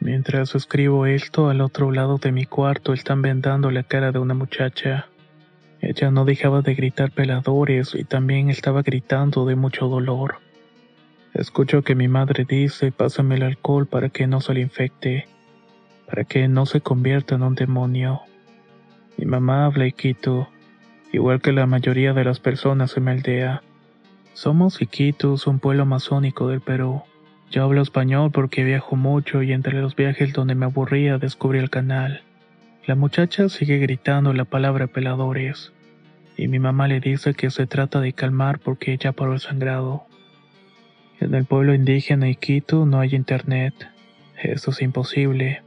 Mientras escribo esto, al otro lado de mi cuarto están vendando la cara de una muchacha. Ella no dejaba de gritar peladores y también estaba gritando de mucho dolor. Escucho que mi madre dice, pásame el alcohol para que no se le infecte, para que no se convierta en un demonio. Mi mamá habla Iquitu, igual que la mayoría de las personas en mi aldea. Somos Iquitus, un pueblo amazónico del Perú. Yo hablo español porque viajo mucho y entre los viajes donde me aburría descubrí el canal. La muchacha sigue gritando la palabra peladores, y mi mamá le dice que se trata de calmar porque ya paró el sangrado. En el pueblo indígena Iquitu no hay internet. Eso es imposible.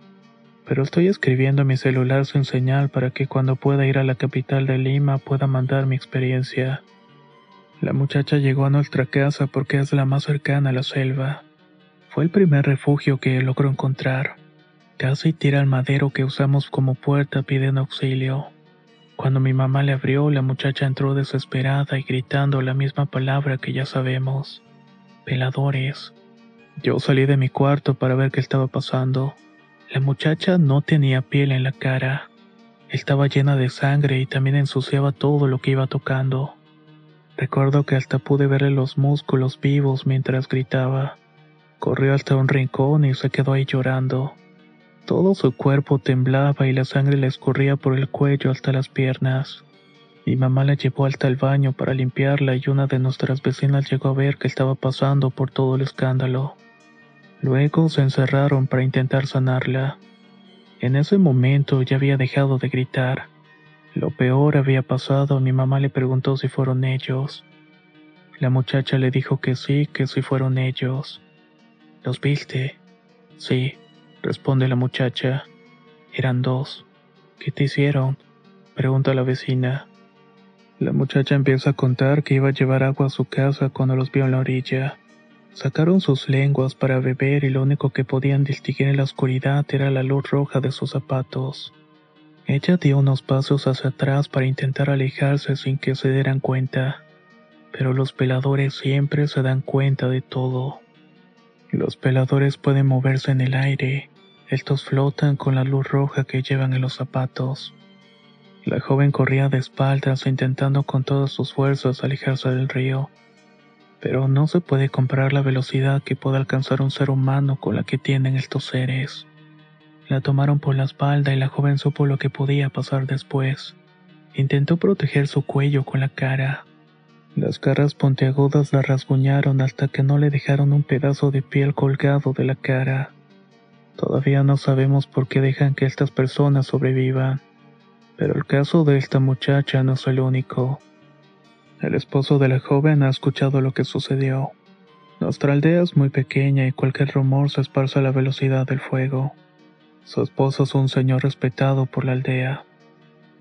Pero estoy escribiendo a mi celular sin señal para que cuando pueda ir a la capital de Lima pueda mandar mi experiencia. La muchacha llegó a nuestra casa porque es la más cercana a la selva. Fue el primer refugio que logró encontrar. Casi tira el madero que usamos como puerta pidiendo auxilio. Cuando mi mamá le abrió, la muchacha entró desesperada y gritando la misma palabra que ya sabemos. Peladores. Yo salí de mi cuarto para ver qué estaba pasando. La muchacha no tenía piel en la cara. Estaba llena de sangre y también ensuciaba todo lo que iba tocando. Recuerdo que hasta pude verle los músculos vivos mientras gritaba. Corrió hasta un rincón y se quedó ahí llorando. Todo su cuerpo temblaba y la sangre le escurría por el cuello hasta las piernas. Mi mamá la llevó hasta el baño para limpiarla y una de nuestras vecinas llegó a ver qué estaba pasando por todo el escándalo. Luego se encerraron para intentar sanarla. En ese momento ya había dejado de gritar. Lo peor había pasado, mi mamá le preguntó si fueron ellos. La muchacha le dijo que sí, que sí fueron ellos. ¿Los viste? Sí, responde la muchacha. Eran dos. ¿Qué te hicieron? Pregunta la vecina. La muchacha empieza a contar que iba a llevar agua a su casa cuando los vio en la orilla. Sacaron sus lenguas para beber y lo único que podían distinguir en la oscuridad era la luz roja de sus zapatos. Ella dio unos pasos hacia atrás para intentar alejarse sin que se dieran cuenta, pero los peladores siempre se dan cuenta de todo. Los peladores pueden moverse en el aire. Estos flotan con la luz roja que llevan en los zapatos. La joven corría de espaldas intentando con todas sus fuerzas alejarse del río. Pero no se puede comparar la velocidad que puede alcanzar un ser humano con la que tienen estos seres. La tomaron por la espalda y la joven supo lo que podía pasar después. Intentó proteger su cuello con la cara, las garras puntiagudas la rasguñaron hasta que no le dejaron un pedazo de piel colgado de la cara. Todavía no sabemos por qué dejan que estas personas sobrevivan, pero el caso de esta muchacha no es el único. El esposo de la joven ha escuchado lo que sucedió. Nuestra aldea es muy pequeña y cualquier rumor se esparce a la velocidad del fuego. Su esposo es un señor respetado por la aldea.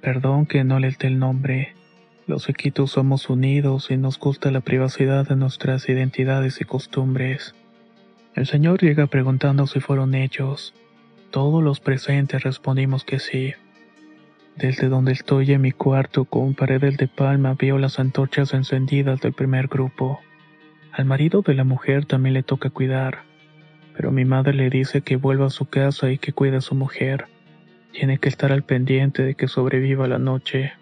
Perdón que no le dé el nombre los equitos somos unidos y nos gusta la privacidad de nuestras identidades y costumbres. El señor llega preguntando si fueron ellos. Todos los presentes respondimos que sí. Desde donde estoy en mi cuarto con paredes de palma veo las antorchas encendidas del primer grupo. Al marido de la mujer también le toca cuidar, pero mi madre le dice que vuelva a su casa y que cuide a su mujer. Tiene que estar al pendiente de que sobreviva la noche.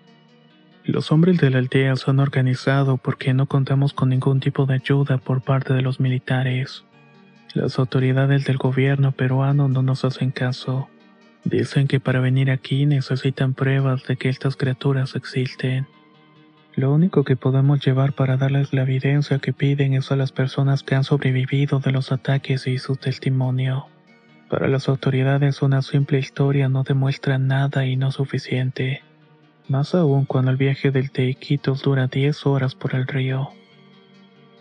Los hombres de la aldea se han organizado porque no contamos con ningún tipo de ayuda por parte de los militares. Las autoridades del gobierno peruano no nos hacen caso. Dicen que para venir aquí necesitan pruebas de que estas criaturas existen. Lo único que podemos llevar para darles la evidencia que piden es a las personas que han sobrevivido de los ataques y su testimonio. Para las autoridades una simple historia no demuestra nada y no suficiente más aún cuando el viaje del Teiquitos dura 10 horas por el río.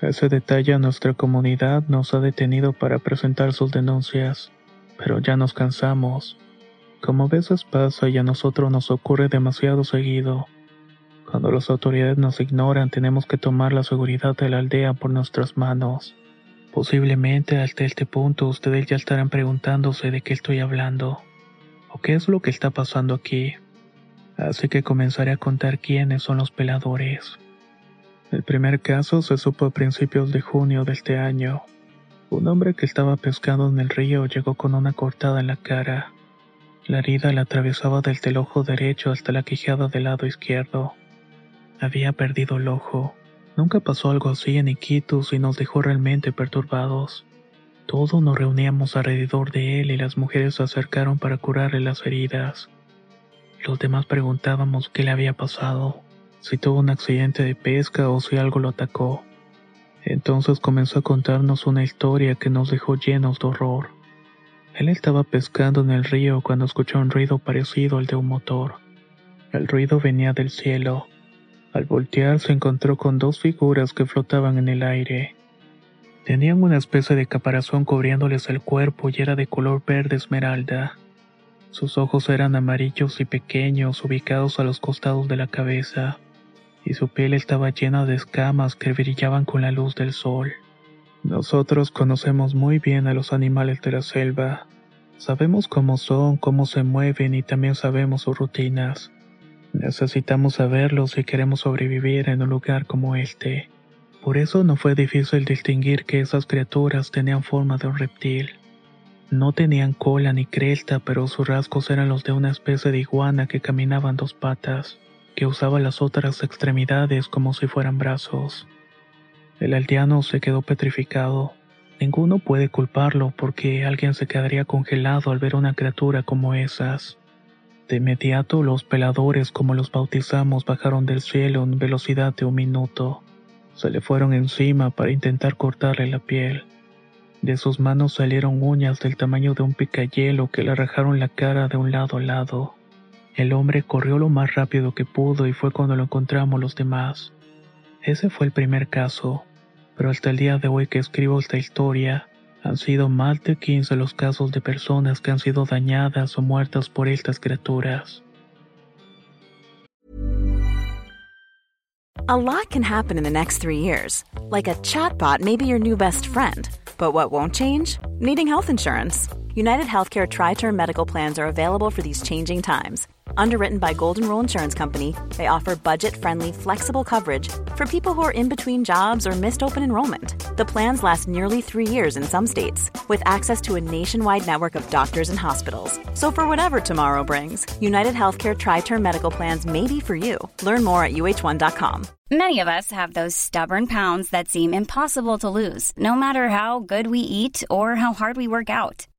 Ese detalle a nuestra comunidad nos ha detenido para presentar sus denuncias. pero ya nos cansamos. Como a veces pasa y a nosotros nos ocurre demasiado seguido. Cuando las autoridades nos ignoran tenemos que tomar la seguridad de la aldea por nuestras manos. Posiblemente hasta este punto ustedes ya estarán preguntándose de qué estoy hablando o qué es lo que está pasando aquí. Así que comenzaré a contar quiénes son los peladores. El primer caso se supo a principios de junio de este año. Un hombre que estaba pescando en el río llegó con una cortada en la cara. La herida la atravesaba desde el ojo derecho hasta la quijada del lado izquierdo. Había perdido el ojo. Nunca pasó algo así en Iquitos y nos dejó realmente perturbados. Todos nos reuníamos alrededor de él y las mujeres se acercaron para curarle las heridas. Los demás preguntábamos qué le había pasado, si tuvo un accidente de pesca o si algo lo atacó. Entonces comenzó a contarnos una historia que nos dejó llenos de horror. Él estaba pescando en el río cuando escuchó un ruido parecido al de un motor. El ruido venía del cielo. Al voltear se encontró con dos figuras que flotaban en el aire. Tenían una especie de caparazón cubriéndoles el cuerpo y era de color verde esmeralda. Sus ojos eran amarillos y pequeños ubicados a los costados de la cabeza y su piel estaba llena de escamas que brillaban con la luz del sol. Nosotros conocemos muy bien a los animales de la selva. Sabemos cómo son, cómo se mueven y también sabemos sus rutinas. Necesitamos saberlos si queremos sobrevivir en un lugar como este. Por eso no fue difícil distinguir que esas criaturas tenían forma de un reptil. No tenían cola ni cresta, pero sus rasgos eran los de una especie de iguana que caminaba en dos patas que usaba las otras extremidades como si fueran brazos. El aldeano se quedó petrificado. Ninguno puede culparlo porque alguien se quedaría congelado al ver una criatura como esas. De inmediato los peladores como los bautizamos bajaron del cielo en velocidad de un minuto. Se le fueron encima para intentar cortarle la piel. De sus manos salieron uñas del tamaño de un picayelo que le rajaron la cara de un lado a lado. El hombre corrió lo más rápido que pudo y fue cuando lo encontramos los demás. Ese fue el primer caso, pero hasta el día de hoy que escribo esta historia, han sido más de 15 los casos de personas que han sido dañadas o muertas por estas criaturas. A lot can happen in the next three years. Like a chatbot may be your new best friend. But what won't change? Needing health insurance. United Healthcare Tri Term Medical Plans are available for these changing times Underwritten by Golden Rule Insurance Company, they offer budget-friendly, flexible coverage for people who are in between jobs or missed open enrollment. The plans last nearly three years in some states, with access to a nationwide network of doctors and hospitals. So for whatever tomorrow brings, United Healthcare Tri-Term Medical Plans may be for you. Learn more at uh1.com. Many of us have those stubborn pounds that seem impossible to lose, no matter how good we eat or how hard we work out.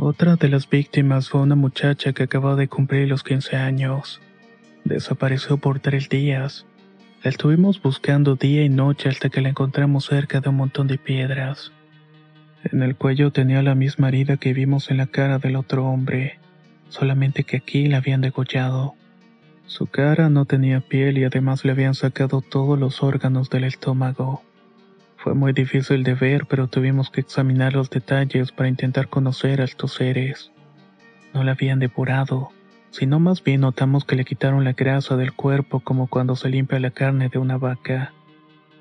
Otra de las víctimas fue una muchacha que acababa de cumplir los 15 años. Desapareció por tres días. La estuvimos buscando día y noche hasta que la encontramos cerca de un montón de piedras. En el cuello tenía la misma herida que vimos en la cara del otro hombre, solamente que aquí la habían degollado. Su cara no tenía piel y además le habían sacado todos los órganos del estómago. Fue muy difícil de ver, pero tuvimos que examinar los detalles para intentar conocer a estos seres. No la habían depurado, sino más bien notamos que le quitaron la grasa del cuerpo como cuando se limpia la carne de una vaca.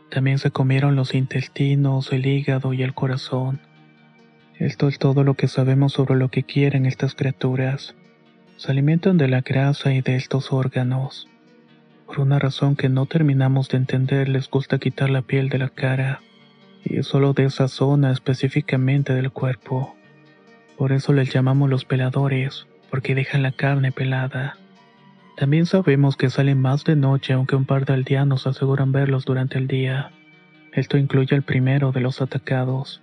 También se comieron los intestinos, el hígado y el corazón. Esto es todo lo que sabemos sobre lo que quieren estas criaturas. Se alimentan de la grasa y de estos órganos. Por una razón que no terminamos de entender les gusta quitar la piel de la cara y solo de esa zona específicamente del cuerpo. Por eso les llamamos los peladores, porque dejan la carne pelada. También sabemos que salen más de noche aunque un par de aldeanos aseguran verlos durante el día. Esto incluye al primero de los atacados.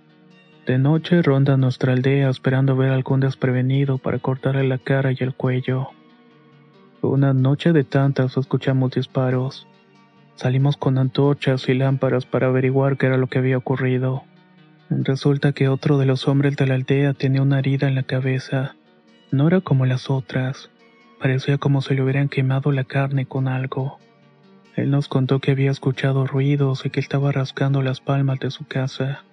De noche ronda nuestra aldea esperando ver algún desprevenido para cortarle la cara y el cuello. Una noche de tantas escuchamos disparos. Salimos con antorchas y lámparas para averiguar qué era lo que había ocurrido. Resulta que otro de los hombres de la aldea tenía una herida en la cabeza. No era como las otras. Parecía como si le hubieran quemado la carne con algo. Él nos contó que había escuchado ruidos y que estaba rascando las palmas de su casa.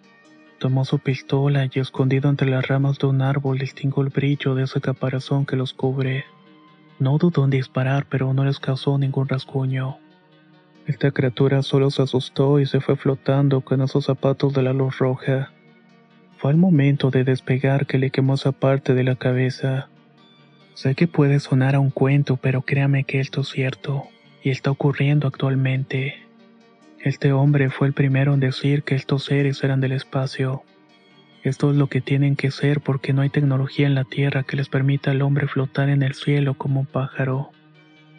Tomó su pistola y escondido entre las ramas de un árbol distinguió el brillo de ese caparazón que los cubre. No dudó en disparar, pero no les causó ningún rasguño. Esta criatura solo se asustó y se fue flotando con esos zapatos de la luz roja. Fue al momento de despegar que le quemó esa parte de la cabeza. Sé que puede sonar a un cuento, pero créame que esto es cierto, y está ocurriendo actualmente. Este hombre fue el primero en decir que estos seres eran del espacio. Esto es lo que tienen que ser porque no hay tecnología en la Tierra que les permita al hombre flotar en el cielo como un pájaro.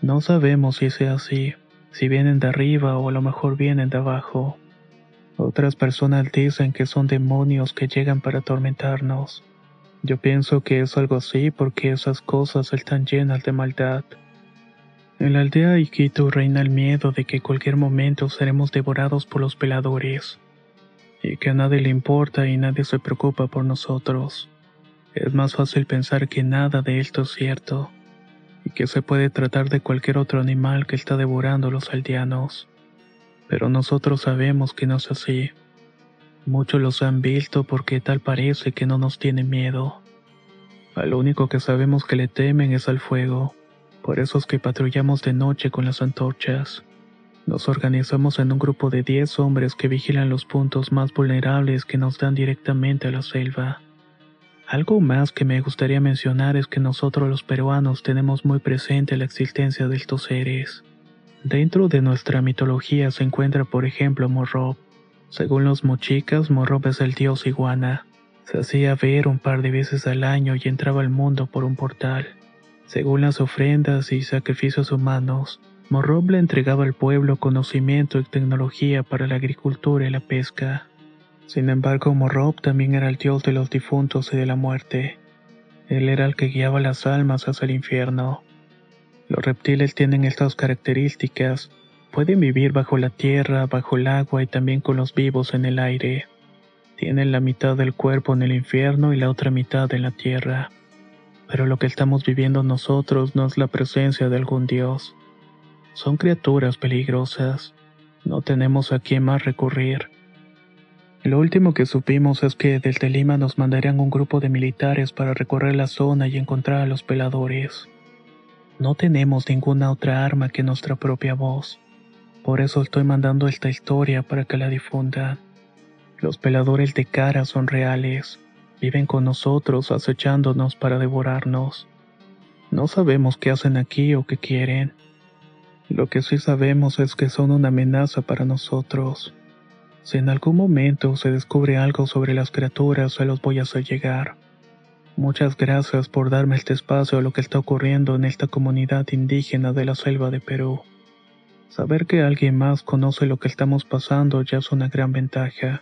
No sabemos si sea así, si vienen de arriba o a lo mejor vienen de abajo. Otras personas dicen que son demonios que llegan para atormentarnos. Yo pienso que es algo así porque esas cosas están llenas de maldad. En la aldea Iquitu reina el miedo de que cualquier momento seremos devorados por los peladores, y que a nadie le importa y nadie se preocupa por nosotros. Es más fácil pensar que nada de esto es cierto, y que se puede tratar de cualquier otro animal que está devorando a los aldeanos. Pero nosotros sabemos que no es así. Muchos los han visto porque tal parece que no nos tiene miedo. Al único que sabemos que le temen es al fuego por eso es que patrullamos de noche con las antorchas. Nos organizamos en un grupo de 10 hombres que vigilan los puntos más vulnerables que nos dan directamente a la selva. Algo más que me gustaría mencionar es que nosotros los peruanos tenemos muy presente la existencia de estos seres. Dentro de nuestra mitología se encuentra por ejemplo Morrob. Según los mochicas, Morrob es el dios iguana. Se hacía ver un par de veces al año y entraba al mundo por un portal. Según las ofrendas y sacrificios humanos, Morrob le entregaba al pueblo conocimiento y tecnología para la agricultura y la pesca. Sin embargo, Morrob también era el dios de los difuntos y de la muerte. Él era el que guiaba las almas hacia el infierno. Los reptiles tienen estas características. Pueden vivir bajo la tierra, bajo el agua y también con los vivos en el aire. Tienen la mitad del cuerpo en el infierno y la otra mitad en la tierra. Pero lo que estamos viviendo nosotros no es la presencia de algún dios. Son criaturas peligrosas. No tenemos a quién más recurrir. Lo último que supimos es que desde Lima nos mandarían un grupo de militares para recorrer la zona y encontrar a los peladores. No tenemos ninguna otra arma que nuestra propia voz. Por eso estoy mandando esta historia para que la difundan. Los peladores de cara son reales. Viven con nosotros acechándonos para devorarnos. No sabemos qué hacen aquí o qué quieren. Lo que sí sabemos es que son una amenaza para nosotros. Si en algún momento se descubre algo sobre las criaturas, se los voy a hacer llegar. Muchas gracias por darme este espacio a lo que está ocurriendo en esta comunidad indígena de la selva de Perú. Saber que alguien más conoce lo que estamos pasando ya es una gran ventaja.